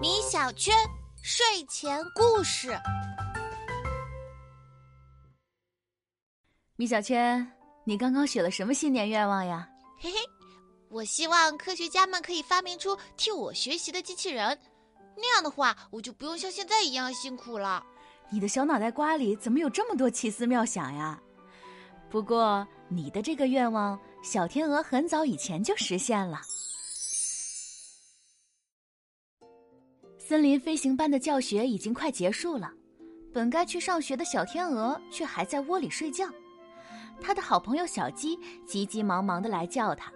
米小圈睡前故事。米小圈，你刚刚许了什么新年愿望呀？嘿嘿，我希望科学家们可以发明出替我学习的机器人，那样的话，我就不用像现在一样辛苦了。你的小脑袋瓜里怎么有这么多奇思妙想呀？不过你的这个愿望，小天鹅很早以前就实现了。森林飞行班的教学已经快结束了，本该去上学的小天鹅却还在窝里睡觉。他的好朋友小鸡急急忙忙的来叫他：“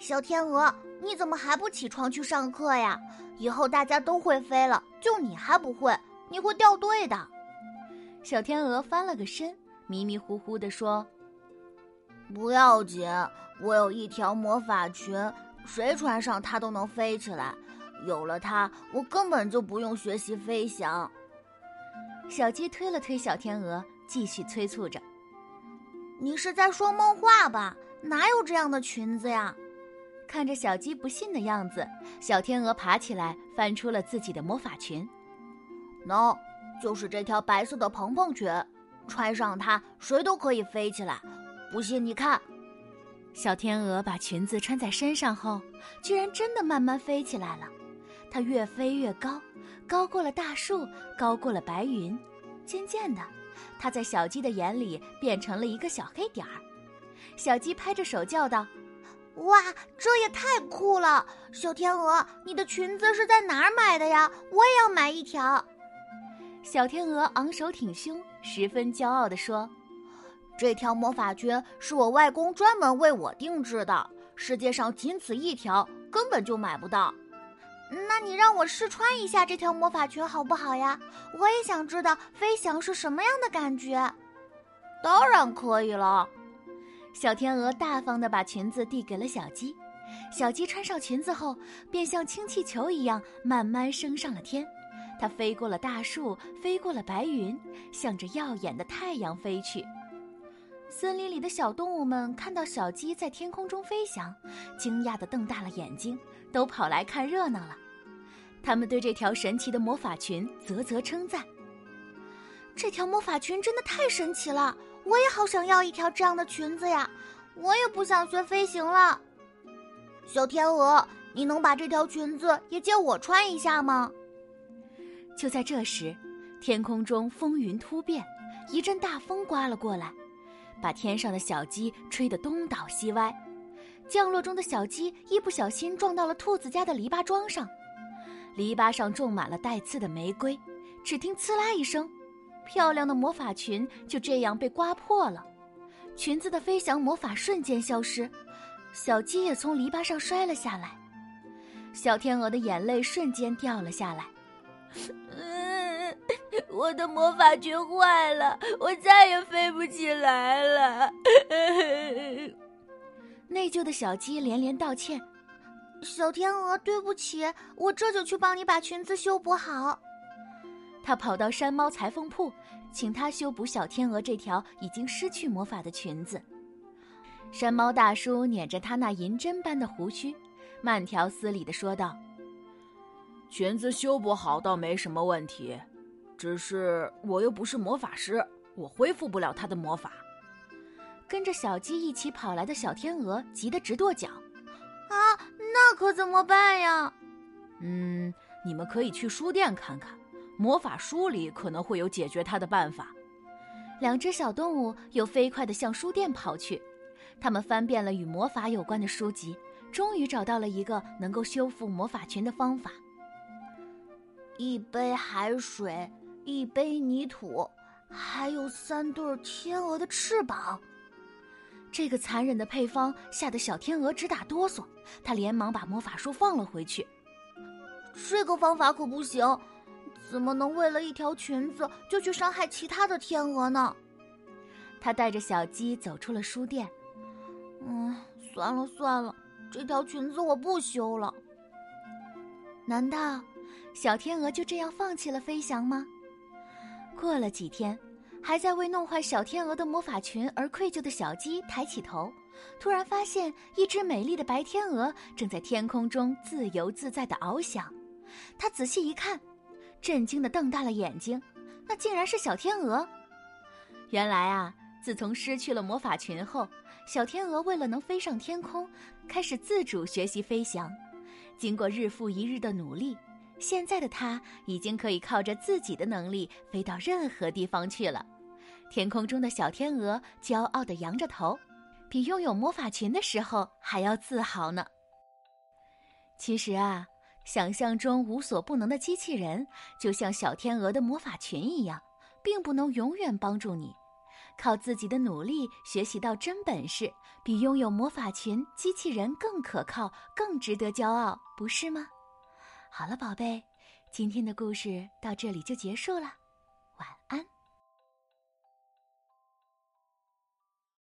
小天鹅，你怎么还不起床去上课呀？以后大家都会飞了，就你还不会，你会掉队的。”小天鹅翻了个身，迷迷糊糊的说：“不要紧，我有一条魔法裙，谁穿上它都能飞起来。有了它，我根本就不用学习飞翔。”小鸡推了推小天鹅，继续催促着。你是在说梦话吧？哪有这样的裙子呀？看着小鸡不信的样子，小天鹅爬起来，翻出了自己的魔法裙。喏，就是这条白色的蓬蓬裙，穿上它，谁都可以飞起来。不信你看。小天鹅把裙子穿在身上后，居然真的慢慢飞起来了。它越飞越高，高过了大树，高过了白云，渐渐的。它在小鸡的眼里变成了一个小黑点儿，小鸡拍着手叫道：“哇，这也太酷了！小天鹅，你的裙子是在哪儿买的呀？我也要买一条。”小天鹅昂首挺胸，十分骄傲地说：“这条魔法裙是我外公专门为我定制的，世界上仅此一条，根本就买不到。”你让我试穿一下这条魔法裙好不好呀？我也想知道飞翔是什么样的感觉。当然可以了。小天鹅大方的把裙子递给了小鸡，小鸡穿上裙子后，便像氢气球一样慢慢升上了天。它飞过了大树，飞过了白云，向着耀眼的太阳飞去。森林里的小动物们看到小鸡在天空中飞翔，惊讶的瞪大了眼睛，都跑来看热闹了。他们对这条神奇的魔法裙啧啧称赞：“这条魔法裙真的太神奇了！我也好想要一条这样的裙子呀！我也不想学飞行了。”小天鹅，你能把这条裙子也借我穿一下吗？就在这时，天空中风云突变，一阵大风刮了过来。把天上的小鸡吹得东倒西歪，降落中的小鸡一不小心撞到了兔子家的篱笆桩上，篱笆上种满了带刺的玫瑰。只听“刺啦”一声，漂亮的魔法裙就这样被刮破了，裙子的飞翔魔法瞬间消失，小鸡也从篱笆上摔了下来，小天鹅的眼泪瞬间掉了下来。我的魔法裙坏了，我再也飞不起来了。内疚的小鸡连连道歉：“小天鹅，对不起，我这就去帮你把裙子修补好。”他跑到山猫裁缝铺，请他修补小天鹅这条已经失去魔法的裙子。山猫大叔捻着他那银针般的胡须，慢条斯理的说道：“裙子修补好倒没什么问题。”只是我又不是魔法师，我恢复不了他的魔法。跟着小鸡一起跑来的小天鹅急得直跺脚，啊，那可怎么办呀？嗯，你们可以去书店看看，魔法书里可能会有解决它的办法。两只小动物又飞快地向书店跑去，他们翻遍了与魔法有关的书籍，终于找到了一个能够修复魔法裙的方法。一杯海水。一杯泥土，还有三对天鹅的翅膀。这个残忍的配方吓得小天鹅直打哆嗦，他连忙把魔法书放了回去。这个方法可不行，怎么能为了一条裙子就去伤害其他的天鹅呢？他带着小鸡走出了书店。嗯，算了算了，这条裙子我不修了。难道小天鹅就这样放弃了飞翔吗？过了几天，还在为弄坏小天鹅的魔法裙而愧疚的小鸡抬起头，突然发现一只美丽的白天鹅正在天空中自由自在的翱翔。他仔细一看，震惊的瞪大了眼睛，那竟然是小天鹅。原来啊，自从失去了魔法裙后，小天鹅为了能飞上天空，开始自主学习飞翔。经过日复一日的努力，现在的它已经可以靠着自己的能力飞到任何地方去了。天空中的小天鹅骄傲地扬着头，比拥有魔法裙的时候还要自豪呢。其实啊，想象中无所不能的机器人，就像小天鹅的魔法裙一样，并不能永远帮助你。靠自己的努力学习到真本事，比拥有魔法裙、机器人更可靠、更值得骄傲，不是吗？好了宝贝今天的故事到这里就结束了晚安。